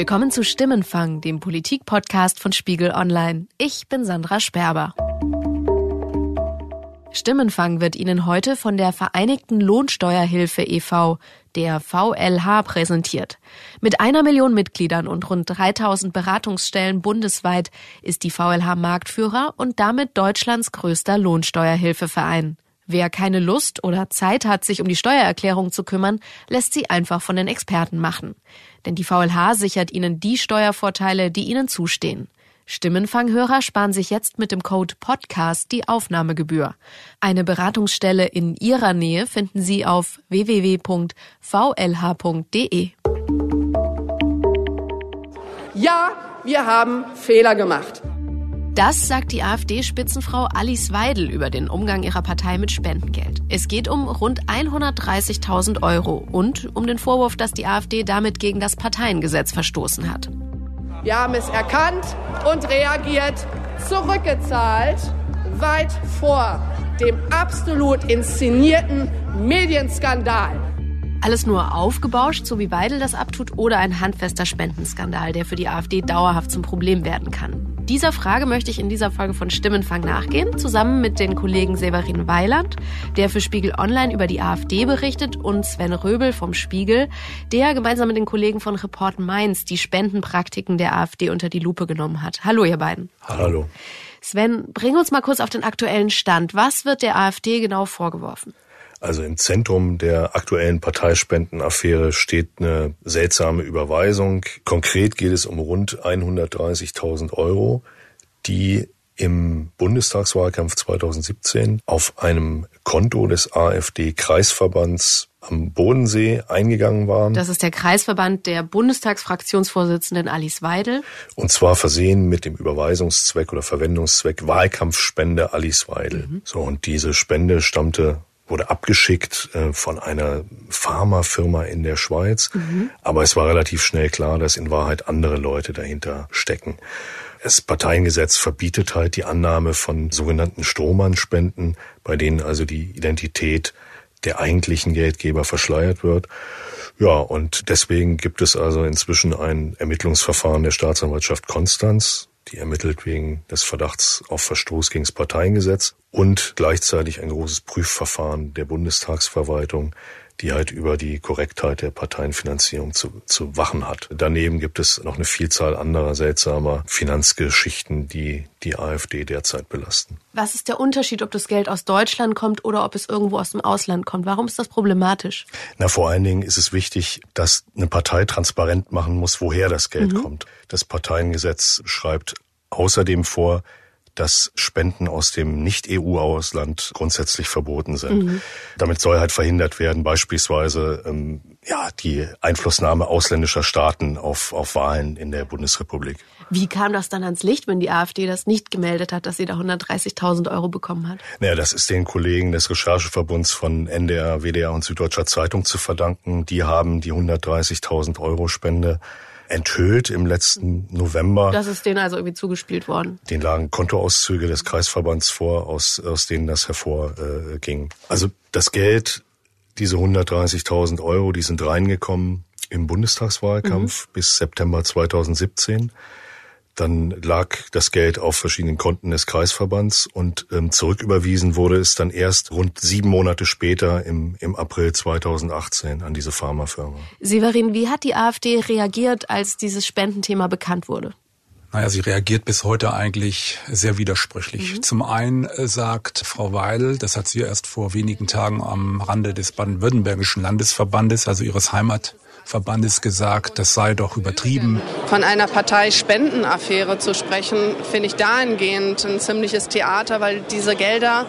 Willkommen zu Stimmenfang, dem Politik-Podcast von Spiegel Online. Ich bin Sandra Sperber. Stimmenfang wird Ihnen heute von der Vereinigten Lohnsteuerhilfe e.V., der VLH, präsentiert. Mit einer Million Mitgliedern und rund 3000 Beratungsstellen bundesweit ist die VLH Marktführer und damit Deutschlands größter Lohnsteuerhilfeverein. Wer keine Lust oder Zeit hat, sich um die Steuererklärung zu kümmern, lässt sie einfach von den Experten machen. Denn die VLH sichert ihnen die Steuervorteile, die ihnen zustehen. Stimmenfanghörer sparen sich jetzt mit dem Code Podcast die Aufnahmegebühr. Eine Beratungsstelle in Ihrer Nähe finden Sie auf www.vlh.de. Ja, wir haben Fehler gemacht. Das sagt die AfD-Spitzenfrau Alice Weidel über den Umgang ihrer Partei mit Spendengeld. Es geht um rund 130.000 Euro und um den Vorwurf, dass die AfD damit gegen das Parteiengesetz verstoßen hat. Wir haben es erkannt und reagiert, zurückgezahlt, weit vor dem absolut inszenierten Medienskandal. Alles nur aufgebauscht, so wie Weidel das abtut, oder ein handfester Spendenskandal, der für die AfD dauerhaft zum Problem werden kann. Dieser Frage möchte ich in dieser Folge von Stimmenfang nachgehen, zusammen mit den Kollegen Severin Weiland, der für Spiegel Online über die AfD berichtet, und Sven Röbel vom Spiegel, der gemeinsam mit den Kollegen von Report Mainz die Spendenpraktiken der AfD unter die Lupe genommen hat. Hallo, ihr beiden. Hallo. Sven, bring uns mal kurz auf den aktuellen Stand. Was wird der AfD genau vorgeworfen? Also im Zentrum der aktuellen Parteispendenaffäre steht eine seltsame Überweisung. Konkret geht es um rund 130.000 Euro, die im Bundestagswahlkampf 2017 auf einem Konto des AfD-Kreisverbands am Bodensee eingegangen waren. Das ist der Kreisverband der Bundestagsfraktionsvorsitzenden Alice Weidel. Und zwar versehen mit dem Überweisungszweck oder Verwendungszweck Wahlkampfspende Alice Weidel. Mhm. So, und diese Spende stammte wurde abgeschickt äh, von einer Pharmafirma in der Schweiz. Mhm. Aber es war relativ schnell klar, dass in Wahrheit andere Leute dahinter stecken. Das Parteiengesetz verbietet halt die Annahme von sogenannten Strohmannspenden, bei denen also die Identität der eigentlichen Geldgeber verschleiert wird. Ja, und deswegen gibt es also inzwischen ein Ermittlungsverfahren der Staatsanwaltschaft Konstanz die ermittelt wegen des Verdachts auf Verstoß gegen das Parteiengesetz und gleichzeitig ein großes Prüfverfahren der Bundestagsverwaltung, die halt über die Korrektheit der Parteienfinanzierung zu, zu wachen hat. Daneben gibt es noch eine Vielzahl anderer seltsamer Finanzgeschichten, die die AfD derzeit belasten. Was ist der Unterschied, ob das Geld aus Deutschland kommt oder ob es irgendwo aus dem Ausland kommt? Warum ist das problematisch? Na, vor allen Dingen ist es wichtig, dass eine Partei transparent machen muss, woher das Geld mhm. kommt. Das Parteiengesetz schreibt außerdem vor, dass Spenden aus dem Nicht-EU-Ausland grundsätzlich verboten sind. Mhm. Damit soll halt verhindert werden, beispielsweise ähm, ja die Einflussnahme ausländischer Staaten auf, auf Wahlen in der Bundesrepublik. Wie kam das dann ans Licht, wenn die AfD das nicht gemeldet hat, dass sie da 130.000 Euro bekommen hat? Naja, das ist den Kollegen des Rechercheverbunds von NDR, WDR und Süddeutscher Zeitung zu verdanken. Die haben die 130.000 Euro Spende enthüllt im letzten November. Das ist denen also irgendwie zugespielt worden. Den lagen Kontoauszüge des Kreisverbands vor, aus, aus denen das hervorging. Äh, also das Geld, diese 130.000 Euro, die sind reingekommen im Bundestagswahlkampf mhm. bis September 2017. Dann lag das Geld auf verschiedenen Konten des Kreisverbands und ähm, zurücküberwiesen wurde es dann erst rund sieben Monate später im, im April 2018 an diese Pharmafirma. Severin, wie hat die AfD reagiert, als dieses Spendenthema bekannt wurde? Naja, sie reagiert bis heute eigentlich sehr widersprüchlich. Mhm. Zum einen sagt Frau Weidel, das hat sie erst vor wenigen Tagen am Rande des baden-württembergischen Landesverbandes, also ihres Heimat Verbandes gesagt, das sei doch übertrieben. Von einer Parteispendenaffäre zu sprechen, finde ich dahingehend ein ziemliches Theater, weil diese Gelder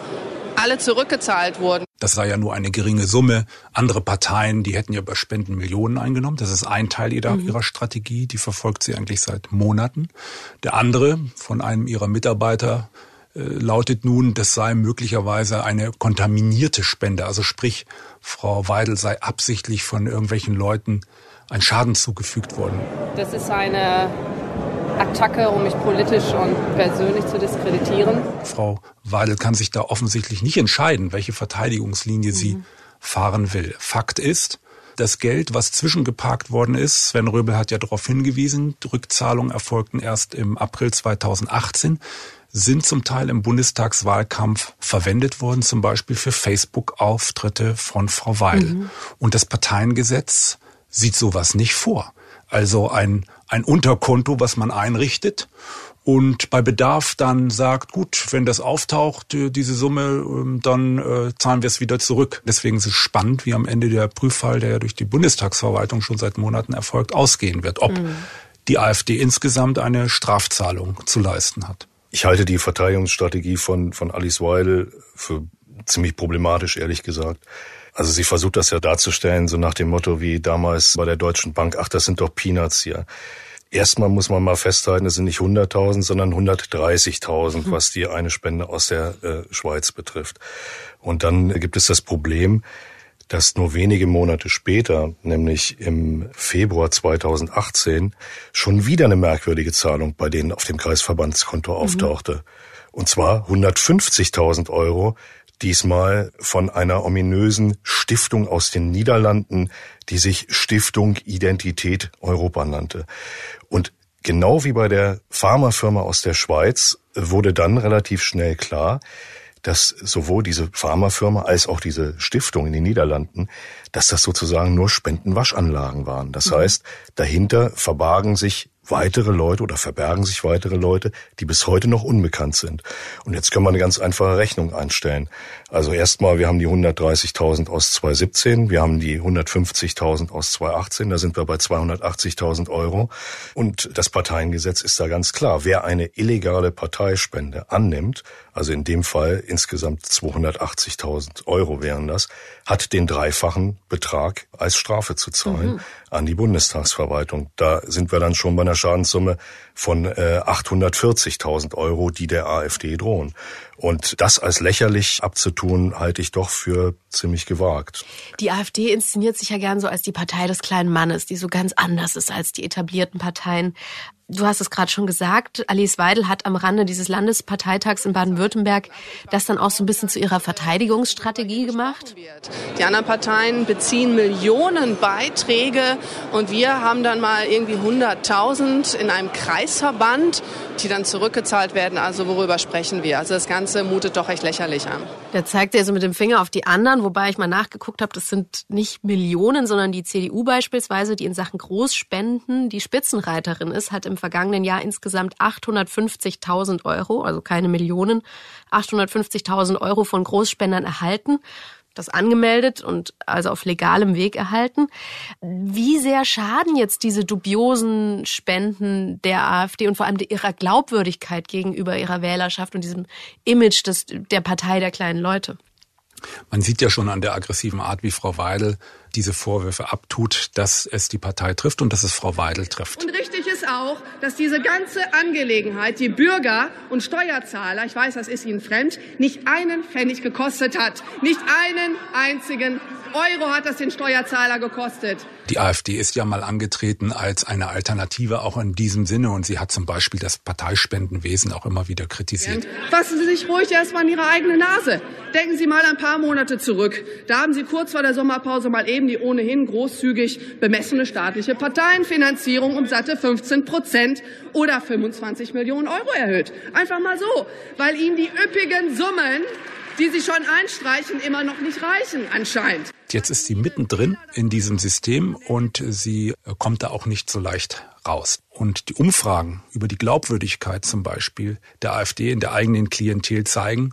alle zurückgezahlt wurden. Das sei ja nur eine geringe Summe. Andere Parteien, die hätten ja über Spenden Millionen eingenommen. Das ist ein Teil ihrer, mhm. ihrer Strategie. Die verfolgt sie eigentlich seit Monaten. Der andere von einem ihrer Mitarbeiter lautet nun, das sei möglicherweise eine kontaminierte Spende. Also sprich, Frau Weidel sei absichtlich von irgendwelchen Leuten ein Schaden zugefügt worden. Das ist eine Attacke, um mich politisch und persönlich zu diskreditieren. Frau Weidel kann sich da offensichtlich nicht entscheiden, welche Verteidigungslinie mhm. sie fahren will. Fakt ist, Das Geld, was zwischengeparkt worden ist, Sven Röbel hat ja darauf hingewiesen, Rückzahlungen erfolgten erst im April 2018 sind zum Teil im Bundestagswahlkampf verwendet worden, zum Beispiel für Facebook-Auftritte von Frau Weil. Mhm. Und das Parteiengesetz sieht sowas nicht vor. Also ein, ein Unterkonto, was man einrichtet und bei Bedarf dann sagt, gut, wenn das auftaucht, äh, diese Summe, ähm, dann äh, zahlen wir es wieder zurück. Deswegen ist es spannend, wie am Ende der Prüffall, der ja durch die Bundestagsverwaltung schon seit Monaten erfolgt, ausgehen wird. Ob mhm. die AfD insgesamt eine Strafzahlung zu leisten hat. Ich halte die Verteidigungsstrategie von, von Alice Weidel für ziemlich problematisch, ehrlich gesagt. Also sie versucht das ja darzustellen, so nach dem Motto wie damals bei der Deutschen Bank, ach, das sind doch Peanuts hier. Erstmal muss man mal festhalten, es sind nicht 100.000, sondern 130.000, was die eine Spende aus der äh, Schweiz betrifft. Und dann gibt es das Problem, dass nur wenige Monate später, nämlich im Februar 2018, schon wieder eine merkwürdige Zahlung bei denen auf dem Kreisverbandskonto mhm. auftauchte. Und zwar 150.000 Euro, diesmal von einer ominösen Stiftung aus den Niederlanden, die sich Stiftung Identität Europa nannte. Und genau wie bei der Pharmafirma aus der Schweiz wurde dann relativ schnell klar, dass sowohl diese Pharmafirma als auch diese Stiftung in den Niederlanden, dass das sozusagen nur Spendenwaschanlagen waren. Das mhm. heißt, dahinter verbargen sich weitere Leute oder verbergen sich weitere Leute, die bis heute noch unbekannt sind. Und jetzt können wir eine ganz einfache Rechnung einstellen. Also erstmal, wir haben die 130.000 aus 2017, wir haben die 150.000 aus 2018, da sind wir bei 280.000 Euro. Und das Parteiengesetz ist da ganz klar. Wer eine illegale Parteispende annimmt, also in dem Fall insgesamt 280.000 Euro wären das, hat den dreifachen Betrag als Strafe zu zahlen mhm. an die Bundestagsverwaltung. Da sind wir dann schon bei einer Schadenssumme von äh, 840.000 Euro, die der AfD drohen. Und das als lächerlich abzutun, halte ich doch für ziemlich gewagt. Die AfD inszeniert sich ja gern so als die Partei des kleinen Mannes, die so ganz anders ist als die etablierten Parteien. Du hast es gerade schon gesagt, Alice Weidel hat am Rande dieses Landesparteitags in Baden-Württemberg das dann auch so ein bisschen zu ihrer Verteidigungsstrategie gemacht. Die anderen Parteien beziehen Millionen Beiträge und wir haben dann mal irgendwie 100.000 in einem Kreisverband, die dann zurückgezahlt werden. Also worüber sprechen wir? Also das Ganze mutet doch recht lächerlich an. Da zeigt er so mit dem Finger auf die anderen, wobei ich mal nachgeguckt habe, das sind nicht Millionen, sondern die CDU beispielsweise, die in Sachen Großspenden die Spitzenreiterin ist, hat im vergangenen Jahr insgesamt 850.000 Euro, also keine Millionen, 850.000 Euro von Großspendern erhalten das angemeldet und also auf legalem Weg erhalten. Wie sehr schaden jetzt diese dubiosen Spenden der AfD und vor allem ihrer Glaubwürdigkeit gegenüber ihrer Wählerschaft und diesem Image des, der Partei der kleinen Leute? Man sieht ja schon an der aggressiven Art, wie Frau Weidel diese Vorwürfe abtut, dass es die Partei trifft und dass es Frau Weidel trifft. Und richtig ist auch, dass diese ganze Angelegenheit die Bürger und Steuerzahler, ich weiß, das ist Ihnen fremd, nicht einen Pfennig gekostet hat. Nicht einen einzigen Euro hat das den Steuerzahler gekostet. Die AfD ist ja mal angetreten als eine Alternative auch in diesem Sinne und sie hat zum Beispiel das Parteispendenwesen auch immer wieder kritisiert. Fassen Sie sich ruhig erstmal an Ihre eigene Nase. Denken Sie mal ein paar Monate zurück. Da haben Sie kurz vor der Sommerpause mal eben die ohnehin großzügig bemessene staatliche Parteienfinanzierung um satte 15 Prozent oder 25 Millionen Euro erhöht. Einfach mal so, weil Ihnen die üppigen Summen die sie schon einstreichen, immer noch nicht reichen anscheinend. Jetzt ist sie mittendrin in diesem System und sie kommt da auch nicht so leicht raus. Und die Umfragen über die Glaubwürdigkeit zum Beispiel der AfD in der eigenen Klientel zeigen,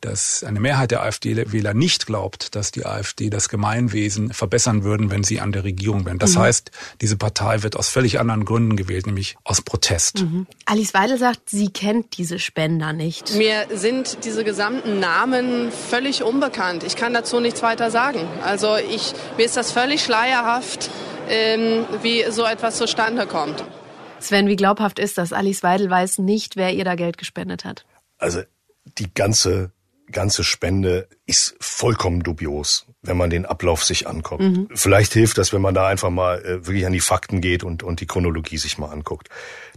dass eine Mehrheit der AfD-Wähler nicht glaubt, dass die AfD das Gemeinwesen verbessern würden, wenn sie an der Regierung wären. Das mhm. heißt, diese Partei wird aus völlig anderen Gründen gewählt, nämlich aus Protest. Mhm. Alice Weidel sagt, sie kennt diese Spender nicht. Mir sind diese gesamten Namen völlig unbekannt. Ich kann dazu nichts weiter sagen. Also ich, mir ist das völlig schleierhaft, ähm, wie so etwas zustande kommt. Sven, wie glaubhaft ist das? Alice Weidel weiß nicht, wer ihr da Geld gespendet hat. Also die ganze ganze Spende ist vollkommen dubios, wenn man den Ablauf sich anguckt. Mhm. Vielleicht hilft das, wenn man da einfach mal äh, wirklich an die Fakten geht und, und die Chronologie sich mal anguckt.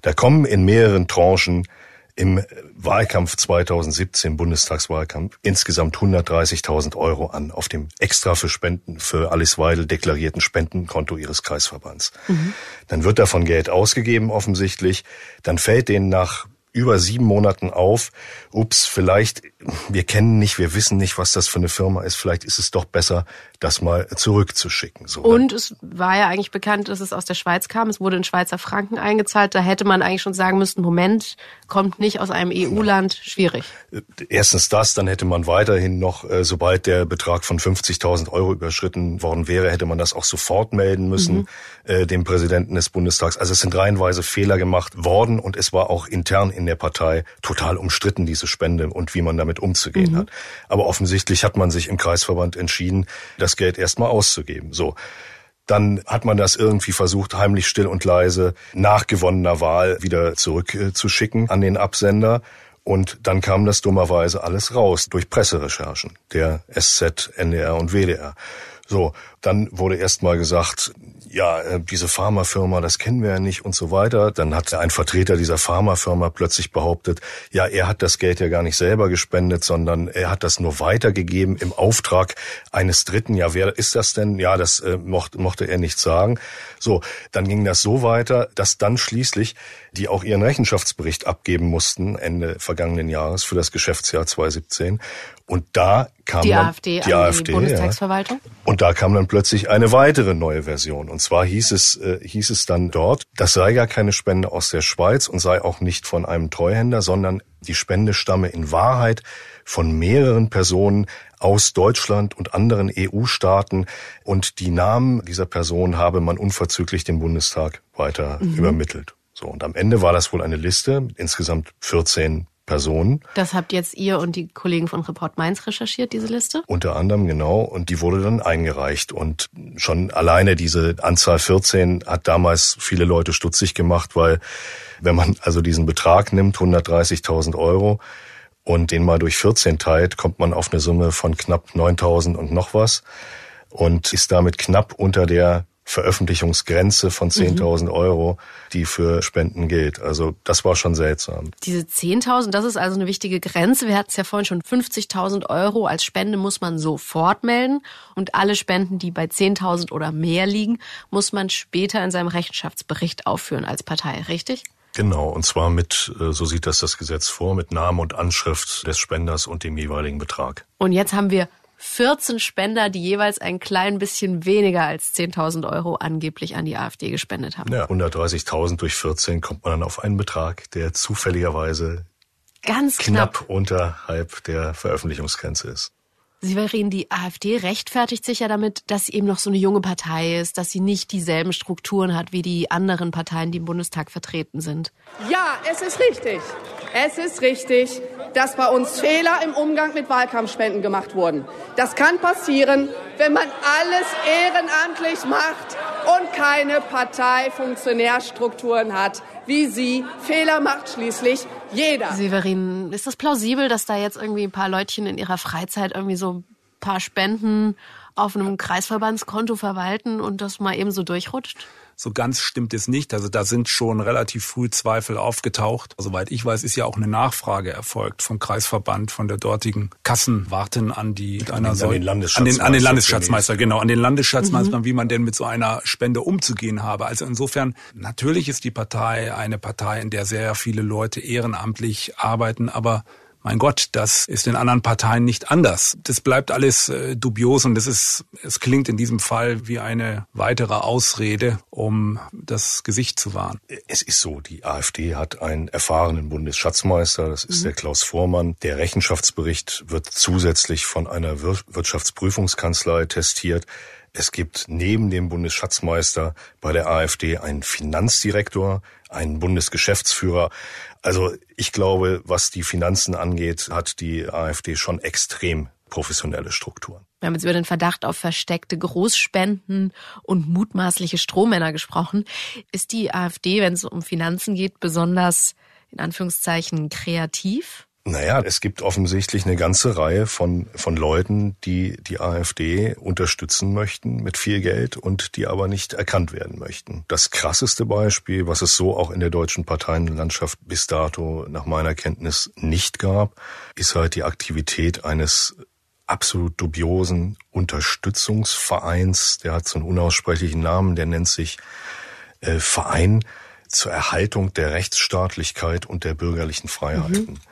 Da kommen in mehreren Tranchen im Wahlkampf 2017, Bundestagswahlkampf, insgesamt 130.000 Euro an auf dem extra für Spenden für Alice Weidel deklarierten Spendenkonto ihres Kreisverbands. Mhm. Dann wird davon Geld ausgegeben offensichtlich. Dann fällt denen nach über sieben Monaten auf, ups, vielleicht, wir kennen nicht, wir wissen nicht, was das für eine Firma ist, vielleicht ist es doch besser, das mal zurückzuschicken. So, und es war ja eigentlich bekannt, dass es aus der Schweiz kam. Es wurde in Schweizer Franken eingezahlt. Da hätte man eigentlich schon sagen müssen, Moment, kommt nicht aus einem EU-Land, schwierig. Erstens das, dann hätte man weiterhin noch, äh, sobald der Betrag von 50.000 Euro überschritten worden wäre, hätte man das auch sofort melden müssen, mhm. äh, dem Präsidenten des Bundestags. Also es sind reihenweise Fehler gemacht worden und es war auch intern in der Partei total umstritten, diese Spende und wie man damit umzugehen mhm. hat. Aber offensichtlich hat man sich im Kreisverband entschieden, das Geld erstmal auszugeben. So. Dann hat man das irgendwie versucht, heimlich still und leise nach gewonnener Wahl wieder zurückzuschicken an den Absender. Und dann kam das dummerweise alles raus durch Presserecherchen der SZ, NDR und WDR. So, dann wurde erst mal gesagt, ja, äh, diese Pharmafirma, das kennen wir ja nicht und so weiter. Dann hat ein Vertreter dieser Pharmafirma plötzlich behauptet, ja, er hat das Geld ja gar nicht selber gespendet, sondern er hat das nur weitergegeben im Auftrag eines Dritten. Ja, wer ist das denn? Ja, das äh, mochte, mochte er nicht sagen. So, dann ging das so weiter, dass dann schließlich die auch ihren Rechenschaftsbericht abgeben mussten Ende vergangenen Jahres für das Geschäftsjahr 2017. Und da kam die dann AfD die AfD, die Bundestagsverwaltung. Ja. Und da kam dann plötzlich eine weitere neue Version. Und zwar hieß es, äh, hieß es dann dort, das sei gar keine Spende aus der Schweiz und sei auch nicht von einem Treuhänder, sondern die Spende stamme in Wahrheit von mehreren Personen aus Deutschland und anderen EU-Staaten. Und die Namen dieser Person habe man unverzüglich dem Bundestag weiter mhm. übermittelt. So, und am Ende war das wohl eine Liste mit insgesamt 14 Personen. Das habt jetzt ihr und die Kollegen von Report Mainz recherchiert, diese Liste? Unter anderem, genau. Und die wurde dann eingereicht. Und schon alleine diese Anzahl 14 hat damals viele Leute stutzig gemacht, weil wenn man also diesen Betrag nimmt, 130.000 Euro, und den mal durch 14 teilt, kommt man auf eine Summe von knapp 9.000 und noch was und ist damit knapp unter der Veröffentlichungsgrenze von 10.000 mhm. Euro, die für Spenden gilt. Also das war schon seltsam. Diese 10.000, das ist also eine wichtige Grenze. Wir hatten es ja vorhin schon, 50.000 Euro als Spende muss man sofort melden und alle Spenden, die bei 10.000 oder mehr liegen, muss man später in seinem Rechenschaftsbericht aufführen als Partei, richtig? Genau, und zwar mit, äh, so sieht das das Gesetz vor, mit Name und Anschrift des Spenders und dem jeweiligen Betrag. Und jetzt haben wir 14 Spender, die jeweils ein klein bisschen weniger als 10.000 Euro angeblich an die AfD gespendet haben. Ja, 130.000 durch 14 kommt man dann auf einen Betrag, der zufälligerweise ganz knapp, knapp unterhalb der Veröffentlichungsgrenze ist. Severin, die AfD rechtfertigt sich ja damit, dass sie eben noch so eine junge Partei ist, dass sie nicht dieselben Strukturen hat wie die anderen Parteien, die im Bundestag vertreten sind. Ja, es ist richtig. Es ist richtig, dass bei uns Fehler im Umgang mit Wahlkampfspenden gemacht wurden. Das kann passieren, wenn man alles ehrenamtlich macht und keine Parteifunktionärstrukturen hat, wie Sie. Fehler macht schließlich jeder. Severin, ist das plausibel, dass da jetzt irgendwie ein paar Leutchen in ihrer Freizeit irgendwie so ein paar Spenden auf einem Kreisverbandskonto verwalten und das mal eben so durchrutscht? So ganz stimmt es nicht. Also da sind schon relativ früh Zweifel aufgetaucht. Soweit ich weiß, ist ja auch eine Nachfrage erfolgt vom Kreisverband, von der dortigen Kassenwarten an die mit einer an, den, an, den, an den Landesschatzmeister, genau, an den Landesschatzmeister, mhm. wie man denn mit so einer Spende umzugehen habe. Also insofern, natürlich ist die Partei eine Partei, in der sehr viele Leute ehrenamtlich arbeiten, aber mein Gott, das ist in anderen Parteien nicht anders. Das bleibt alles äh, dubios und es ist, es klingt in diesem Fall wie eine weitere Ausrede, um das Gesicht zu wahren. Es ist so, die AfD hat einen erfahrenen Bundesschatzmeister, das ist mhm. der Klaus Vormann. Der Rechenschaftsbericht wird zusätzlich von einer Wirtschaftsprüfungskanzlei testiert. Es gibt neben dem Bundesschatzmeister bei der AfD einen Finanzdirektor, einen Bundesgeschäftsführer. Also ich glaube, was die Finanzen angeht, hat die AfD schon extrem professionelle Strukturen. Wir haben jetzt über den Verdacht auf versteckte Großspenden und mutmaßliche Strohmänner gesprochen. Ist die AfD, wenn es um Finanzen geht, besonders in Anführungszeichen kreativ? Naja, es gibt offensichtlich eine ganze Reihe von, von Leuten, die die AfD unterstützen möchten mit viel Geld und die aber nicht erkannt werden möchten. Das krasseste Beispiel, was es so auch in der deutschen Parteienlandschaft bis dato nach meiner Kenntnis nicht gab, ist halt die Aktivität eines absolut dubiosen Unterstützungsvereins. Der hat so einen unaussprechlichen Namen, der nennt sich äh, Verein zur Erhaltung der Rechtsstaatlichkeit und der bürgerlichen Freiheiten. Mhm.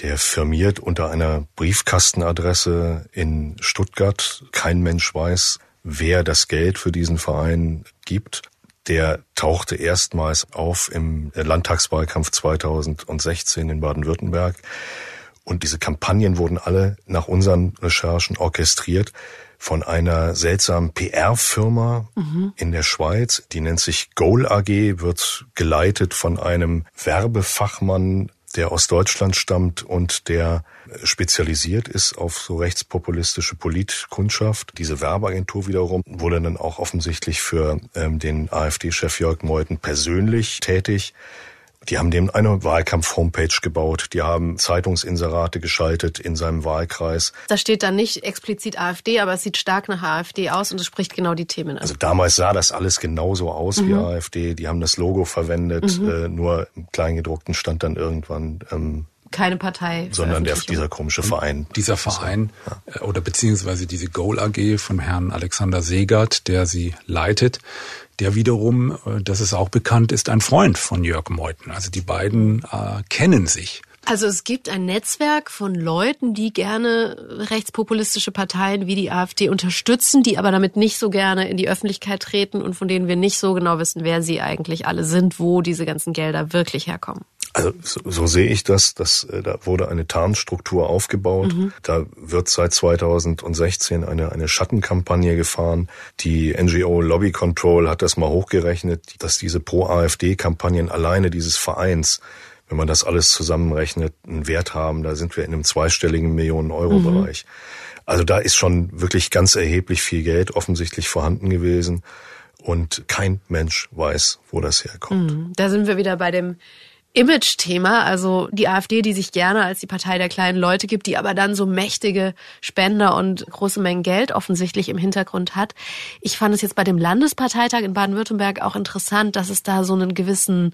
Der firmiert unter einer Briefkastenadresse in Stuttgart. Kein Mensch weiß, wer das Geld für diesen Verein gibt. Der tauchte erstmals auf im Landtagswahlkampf 2016 in Baden-Württemberg. Und diese Kampagnen wurden alle nach unseren Recherchen orchestriert von einer seltsamen PR-Firma mhm. in der Schweiz. Die nennt sich Goal AG, wird geleitet von einem Werbefachmann der aus Deutschland stammt und der spezialisiert ist auf so rechtspopulistische Politkundschaft. Diese Werbeagentur wiederum wurde dann auch offensichtlich für ähm, den AfD-Chef Jörg Meuthen persönlich tätig. Die haben dem eine Wahlkampf-Homepage gebaut. Die haben Zeitungsinserate geschaltet in seinem Wahlkreis. Da steht dann nicht explizit AfD, aber es sieht stark nach AfD aus und es spricht genau die Themen an. Also damals sah das alles genauso aus mhm. wie AfD. Die haben das Logo verwendet, mhm. äh, nur im Kleingedruckten stand dann irgendwann ähm, keine Partei. Sondern der, dieser komische Verein. Dieser Verein ja. Äh, oder beziehungsweise diese Goal AG von Herrn Alexander Segert, der sie leitet, der wiederum, äh, das ist auch bekannt, ist ein Freund von Jörg Meuthen. Also die beiden äh, kennen sich. Also es gibt ein Netzwerk von Leuten, die gerne rechtspopulistische Parteien wie die AfD unterstützen, die aber damit nicht so gerne in die Öffentlichkeit treten und von denen wir nicht so genau wissen, wer sie eigentlich alle sind, wo diese ganzen Gelder wirklich herkommen. Also so, so sehe ich das. Das äh, da wurde eine Tarnstruktur aufgebaut. Mhm. Da wird seit 2016 eine eine Schattenkampagne gefahren. Die NGO Lobby Control hat das mal hochgerechnet, dass diese Pro-AfD-Kampagnen alleine dieses Vereins wenn man das alles zusammenrechnet, einen Wert haben. Da sind wir in einem zweistelligen Millionen-Euro-Bereich. Mhm. Also da ist schon wirklich ganz erheblich viel Geld offensichtlich vorhanden gewesen. Und kein Mensch weiß, wo das herkommt. Mhm. Da sind wir wieder bei dem Image-Thema, also die AfD, die sich gerne als die Partei der kleinen Leute gibt, die aber dann so mächtige Spender und große Mengen Geld offensichtlich im Hintergrund hat. Ich fand es jetzt bei dem Landesparteitag in Baden-Württemberg auch interessant, dass es da so einen gewissen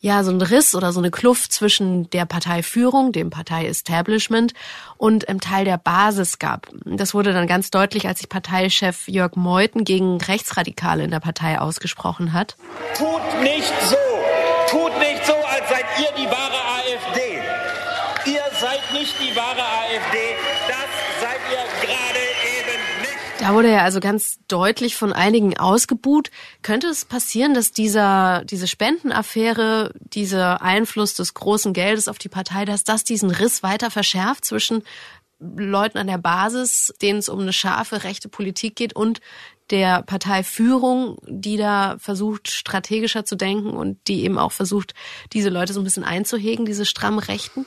ja, so ein Riss oder so eine Kluft zwischen der Parteiführung, dem Partei-Establishment und einem Teil der Basis gab. Das wurde dann ganz deutlich, als sich Parteichef Jörg Meuthen gegen Rechtsradikale in der Partei ausgesprochen hat. Tut nicht so, tut nicht so, ihr die wahre AfD. Ihr seid nicht die wahre AfD, das seid ihr gerade eben nicht. Da wurde er also ganz deutlich von einigen ausgebuht. Könnte es passieren, dass dieser, diese Spendenaffäre, dieser Einfluss des großen Geldes auf die Partei, dass das diesen Riss weiter verschärft zwischen Leuten an der Basis, denen es um eine scharfe rechte Politik geht und der Parteiführung, die da versucht, strategischer zu denken und die eben auch versucht, diese Leute so ein bisschen einzuhegen, diese stramm Rechten?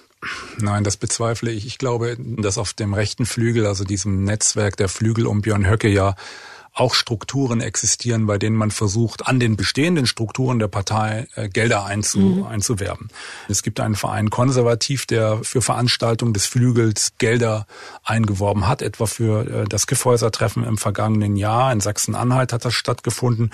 Nein, das bezweifle ich. Ich glaube, dass auf dem rechten Flügel, also diesem Netzwerk der Flügel um Björn Höcke ja auch Strukturen existieren, bei denen man versucht, an den bestehenden Strukturen der Partei äh, Gelder einzu, mhm. einzuwerben. Es gibt einen Verein Konservativ, der für Veranstaltungen des Flügels Gelder eingeworben hat, etwa für äh, das Kiffhäuser-Treffen im vergangenen Jahr. In Sachsen-Anhalt hat das stattgefunden.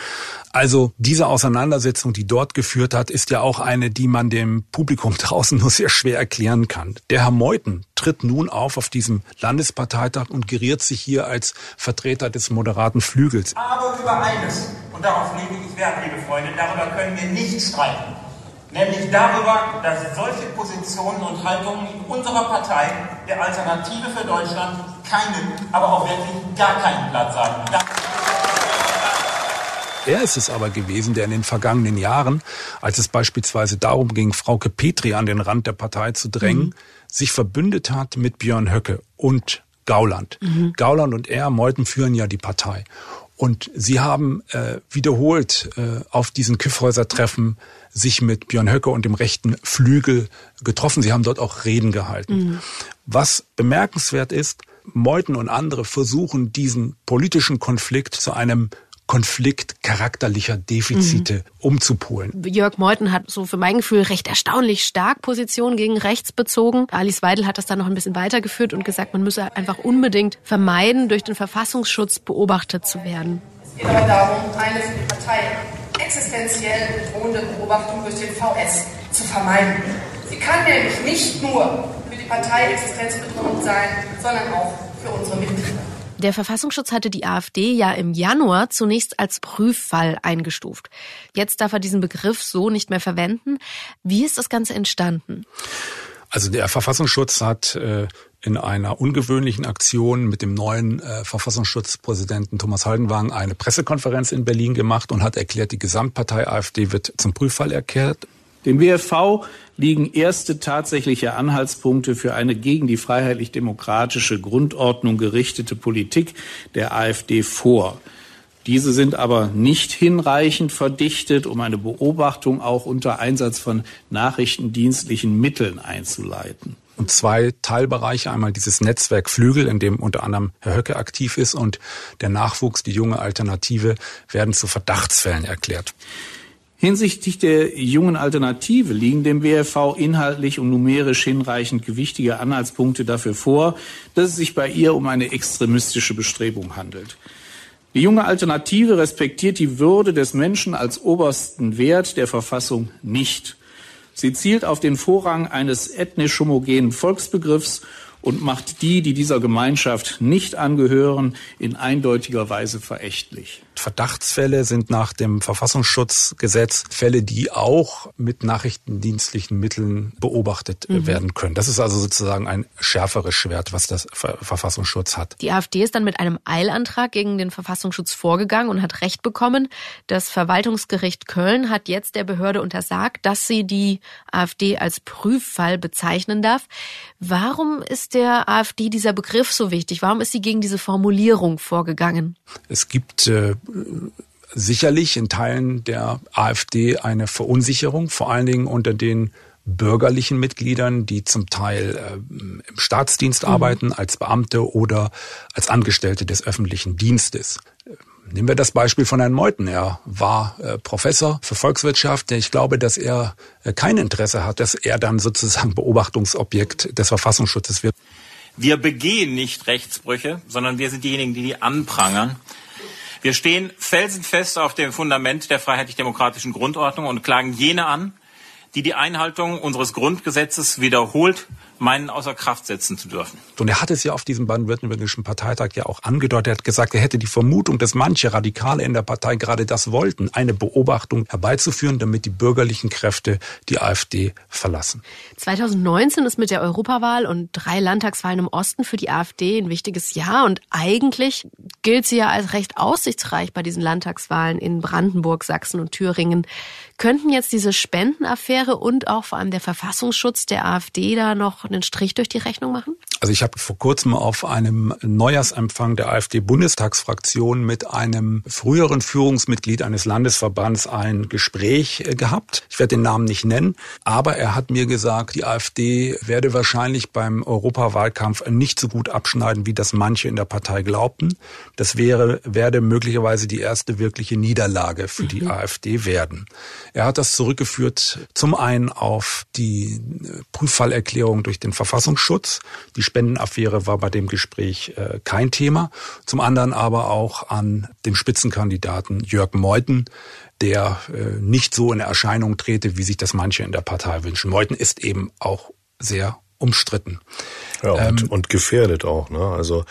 Also diese Auseinandersetzung, die dort geführt hat, ist ja auch eine, die man dem Publikum draußen nur sehr schwer erklären kann. Der Herr Meuthen tritt nun auf auf diesem Landesparteitag und geriert sich hier als Vertreter des moderaten Flügels. Aber über eines, und darauf lege ich Wert, liebe Freunde, darüber können wir nicht streiten. Nämlich darüber, dass solche Positionen und Haltungen in unserer Partei, der Alternative für Deutschland, keinen, aber auch wirklich gar keinen Platz haben. Er ist es aber gewesen, der in den vergangenen Jahren, als es beispielsweise darum ging, Frauke Petri an den Rand der Partei zu drängen, mhm. Sich verbündet hat mit Björn Höcke und Gauland. Mhm. Gauland und er, Meuthen, führen ja die Partei. Und sie haben äh, wiederholt äh, auf diesen Kiffhäuser-Treffen sich mit Björn Höcke und dem rechten Flügel getroffen. Sie haben dort auch Reden gehalten. Mhm. Was bemerkenswert ist, Meuthen und andere versuchen, diesen politischen Konflikt zu einem Konflikt charakterlicher Defizite mhm. umzupolen. Jörg Meuthen hat so für mein Gefühl recht erstaunlich stark Position gegen rechts bezogen. Alice Weidel hat das dann noch ein bisschen weitergeführt und gesagt, man müsse einfach unbedingt vermeiden, durch den Verfassungsschutz beobachtet zu werden. Es geht aber darum, eine für die Partei existenziell bedrohende Beobachtung durch den VS zu vermeiden. Sie kann nämlich nicht nur für die Partei existenzbedrohend sein, sondern auch für unsere Mitglieder. Der Verfassungsschutz hatte die AfD ja im Januar zunächst als Prüffall eingestuft. Jetzt darf er diesen Begriff so nicht mehr verwenden. Wie ist das Ganze entstanden? Also der Verfassungsschutz hat äh, in einer ungewöhnlichen Aktion mit dem neuen äh, Verfassungsschutzpräsidenten Thomas Haldenwang eine Pressekonferenz in Berlin gemacht und hat erklärt, die Gesamtpartei AfD wird zum Prüffall erklärt. Dem WFV liegen erste tatsächliche Anhaltspunkte für eine gegen die freiheitlich-demokratische Grundordnung gerichtete Politik der AfD vor. Diese sind aber nicht hinreichend verdichtet, um eine Beobachtung auch unter Einsatz von nachrichtendienstlichen Mitteln einzuleiten. Und zwei Teilbereiche, einmal dieses Netzwerk Flügel, in dem unter anderem Herr Höcke aktiv ist, und der Nachwuchs, die junge Alternative, werden zu Verdachtsfällen erklärt. Hinsichtlich der jungen Alternative liegen dem WFV inhaltlich und numerisch hinreichend gewichtige Anhaltspunkte dafür vor, dass es sich bei ihr um eine extremistische Bestrebung handelt. Die junge Alternative respektiert die Würde des Menschen als obersten Wert der Verfassung nicht. Sie zielt auf den Vorrang eines ethnisch homogenen Volksbegriffs und macht die, die dieser Gemeinschaft nicht angehören, in eindeutiger Weise verächtlich. Verdachtsfälle sind nach dem Verfassungsschutzgesetz Fälle, die auch mit nachrichtendienstlichen Mitteln beobachtet mhm. werden können. Das ist also sozusagen ein schärferes Schwert, was das Verfassungsschutz hat. Die AfD ist dann mit einem Eilantrag gegen den Verfassungsschutz vorgegangen und hat Recht bekommen. Das Verwaltungsgericht Köln hat jetzt der Behörde untersagt, dass sie die AfD als Prüffall bezeichnen darf. Warum ist der AfD dieser Begriff so wichtig? Warum ist sie gegen diese Formulierung vorgegangen? Es gibt äh, sicherlich in Teilen der AfD eine Verunsicherung, vor allen Dingen unter den bürgerlichen Mitgliedern, die zum Teil äh, im Staatsdienst mhm. arbeiten, als Beamte oder als Angestellte des öffentlichen Dienstes. Nehmen wir das Beispiel von Herrn Meuthen. Er war äh, Professor für Volkswirtschaft. Ich glaube, dass er äh, kein Interesse hat, dass er dann sozusagen Beobachtungsobjekt des Verfassungsschutzes wird. Wir begehen nicht Rechtsbrüche, sondern wir sind diejenigen, die die anprangern. Wir stehen felsenfest auf dem Fundament der freiheitlich-demokratischen Grundordnung und klagen jene an, die die Einhaltung unseres Grundgesetzes wiederholt meinen, außer Kraft setzen zu dürfen. Und er hat es ja auf diesem baden-württembergischen Parteitag ja auch angedeutet. Er hat gesagt, er hätte die Vermutung, dass manche Radikale in der Partei gerade das wollten, eine Beobachtung herbeizuführen, damit die bürgerlichen Kräfte die AfD verlassen. 2019 ist mit der Europawahl und drei Landtagswahlen im Osten für die AfD ein wichtiges Jahr und eigentlich gilt sie ja als recht aussichtsreich bei diesen Landtagswahlen in Brandenburg, Sachsen und Thüringen. Könnten jetzt diese Spendenaffäre und auch vor allem der Verfassungsschutz der AfD da noch einen Strich durch die Rechnung machen? Also ich habe vor kurzem auf einem Neujahrsempfang der AfD-Bundestagsfraktion mit einem früheren Führungsmitglied eines Landesverbands ein Gespräch äh, gehabt. Ich werde den Namen nicht nennen, aber er hat mir gesagt, die AfD werde wahrscheinlich beim Europawahlkampf nicht so gut abschneiden, wie das manche in der Partei glaubten. Das wäre, werde möglicherweise die erste wirkliche Niederlage für die mhm. AfD werden. Er hat das zurückgeführt zum einen auf die äh, Prüffallerklärung durch den Verfassungsschutz. Die Spendenaffäre war bei dem Gespräch äh, kein Thema. Zum anderen aber auch an den Spitzenkandidaten Jörg Meuthen, der äh, nicht so in Erscheinung trete, wie sich das manche in der Partei wünschen. Meuthen ist eben auch sehr umstritten. Ja, und, ähm, und gefährdet auch. Ne? Also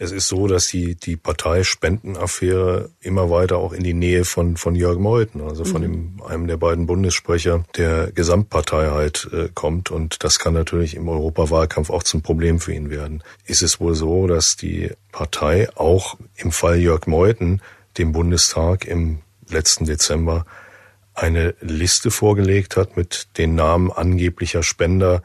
es ist so, dass die, die Parteispendenaffäre immer weiter auch in die Nähe von, von Jörg Meuthen, also von mhm. dem, einem der beiden Bundessprecher der Gesamtpartei halt äh, kommt. Und das kann natürlich im Europawahlkampf auch zum Problem für ihn werden. Ist es wohl so, dass die Partei auch im Fall Jörg Meuthen dem Bundestag im letzten Dezember eine Liste vorgelegt hat mit den Namen angeblicher Spender,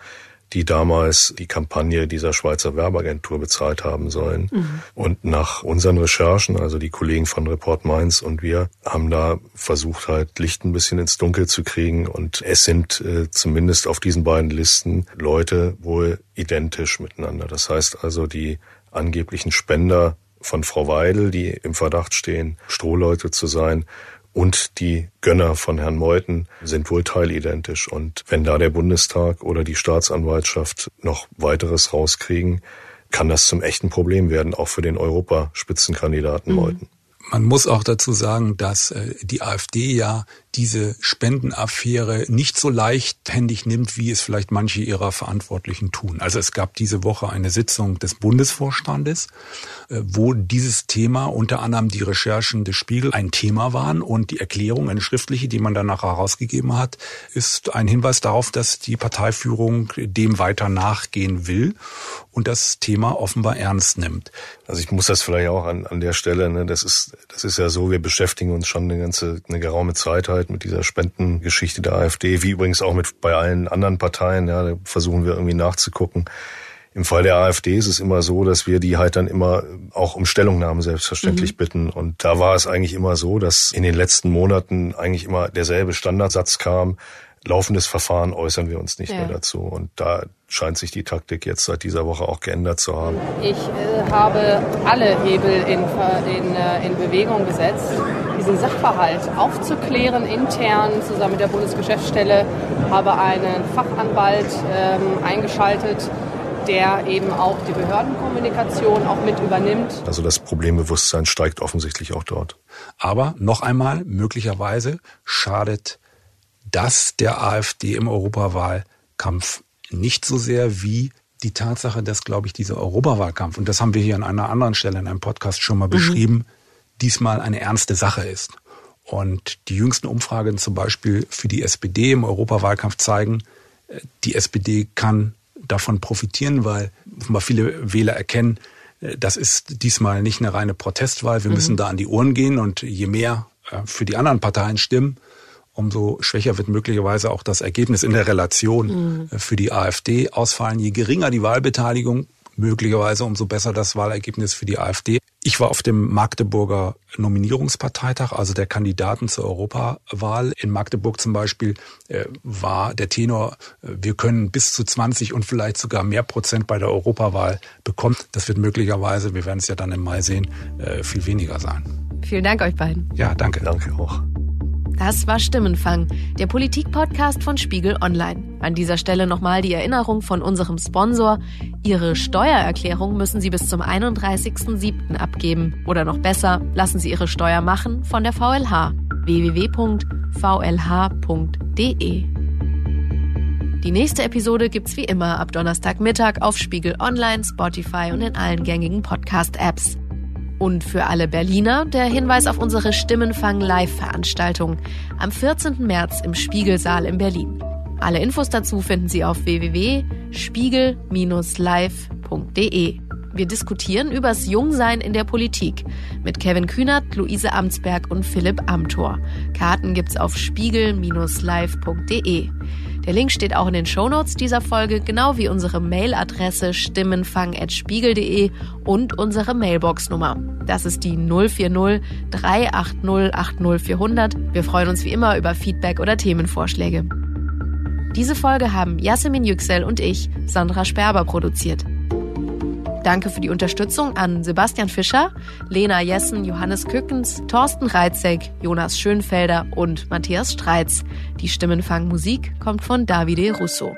die damals die Kampagne dieser Schweizer Werbeagentur bezahlt haben sollen. Mhm. Und nach unseren Recherchen, also die Kollegen von Report Mainz und wir, haben da versucht halt Licht ein bisschen ins Dunkel zu kriegen. Und es sind äh, zumindest auf diesen beiden Listen Leute wohl identisch miteinander. Das heißt also, die angeblichen Spender von Frau Weidel, die im Verdacht stehen, Strohleute zu sein, und die Gönner von Herrn Meuthen sind wohl teilidentisch. Und wenn da der Bundestag oder die Staatsanwaltschaft noch weiteres rauskriegen, kann das zum echten Problem werden, auch für den Europaspitzenkandidaten mhm. Meuthen. Man muss auch dazu sagen, dass äh, die AfD ja diese Spendenaffäre nicht so leichthändig nimmt, wie es vielleicht manche ihrer Verantwortlichen tun. Also es gab diese Woche eine Sitzung des Bundesvorstandes, äh, wo dieses Thema unter anderem die Recherchen des Spiegel ein Thema waren und die Erklärung, eine schriftliche, die man danach herausgegeben hat, ist ein Hinweis darauf, dass die Parteiführung dem weiter nachgehen will und das Thema offenbar ernst nimmt. Also ich muss das vielleicht auch an, an der Stelle, ne, das ist, das ist ja so, wir beschäftigen uns schon eine ganze, eine geraume Zeit halt mit dieser Spendengeschichte der AfD, wie übrigens auch mit bei allen anderen Parteien, ja, da versuchen wir irgendwie nachzugucken. Im Fall der AfD ist es immer so, dass wir die halt dann immer auch um Stellungnahmen selbstverständlich mhm. bitten. Und da war es eigentlich immer so, dass in den letzten Monaten eigentlich immer derselbe Standardsatz kam. Laufendes Verfahren äußern wir uns nicht ja. mehr dazu. Und da scheint sich die Taktik jetzt seit dieser Woche auch geändert zu haben. Ich äh, habe alle Hebel in, in, äh, in Bewegung gesetzt, diesen Sachverhalt aufzuklären intern zusammen mit der Bundesgeschäftsstelle, habe einen Fachanwalt ähm, eingeschaltet, der eben auch die Behördenkommunikation auch mit übernimmt. Also das Problembewusstsein steigt offensichtlich auch dort. Aber noch einmal, möglicherweise schadet das der AfD im Europawahlkampf nicht so sehr wie die Tatsache, dass, glaube ich, dieser Europawahlkampf, und das haben wir hier an einer anderen Stelle in einem Podcast schon mal mhm. beschrieben, diesmal eine ernste Sache ist. Und die jüngsten Umfragen zum Beispiel für die SPD im Europawahlkampf zeigen, äh, die SPD kann davon profitieren, weil offenbar viele Wähler erkennen, äh, das ist diesmal nicht eine reine Protestwahl. Wir mhm. müssen da an die Uhren gehen und je mehr äh, für die anderen Parteien stimmen, umso schwächer wird möglicherweise auch das Ergebnis in der Relation mhm. für die AfD ausfallen. Je geringer die Wahlbeteiligung, möglicherweise umso besser das Wahlergebnis für die AfD. Ich war auf dem Magdeburger Nominierungsparteitag, also der Kandidaten zur Europawahl. In Magdeburg zum Beispiel äh, war der Tenor, äh, wir können bis zu 20 und vielleicht sogar mehr Prozent bei der Europawahl bekommen. Das wird möglicherweise, wir werden es ja dann im Mai sehen, äh, viel weniger sein. Vielen Dank euch beiden. Ja, danke. Danke auch. Das war Stimmenfang, der Politik-Podcast von Spiegel Online. An dieser Stelle nochmal die Erinnerung von unserem Sponsor. Ihre Steuererklärung müssen Sie bis zum 31.07. abgeben. Oder noch besser, lassen Sie Ihre Steuer machen von der VLH. www.vlh.de die nächste Episode gibt's wie immer ab Donnerstagmittag auf Spiegel Online, Spotify und in allen gängigen Podcast-Apps. Und für alle Berliner der Hinweis auf unsere Stimmenfang Live-Veranstaltung am 14. März im Spiegelsaal in Berlin. Alle Infos dazu finden Sie auf www.spiegel-live.de. Wir diskutieren übers Jungsein in der Politik mit Kevin Kühnert, Luise Amtsberg und Philipp Amthor. Karten gibt's auf spiegel-live.de. Der Link steht auch in den Shownotes dieser Folge, genau wie unsere Mailadresse stimmenfang.spiegel.de und unsere Mailbox-Nummer. Das ist die 040 380 80400. Wir freuen uns wie immer über Feedback oder Themenvorschläge. Diese Folge haben Yasemin Yüksel und ich, Sandra Sperber, produziert. Danke für die Unterstützung an Sebastian Fischer, Lena Jessen, Johannes Kückens, Thorsten Reitzek, Jonas Schönfelder und Matthias Streitz. Die Stimmenfangmusik kommt von Davide Russo.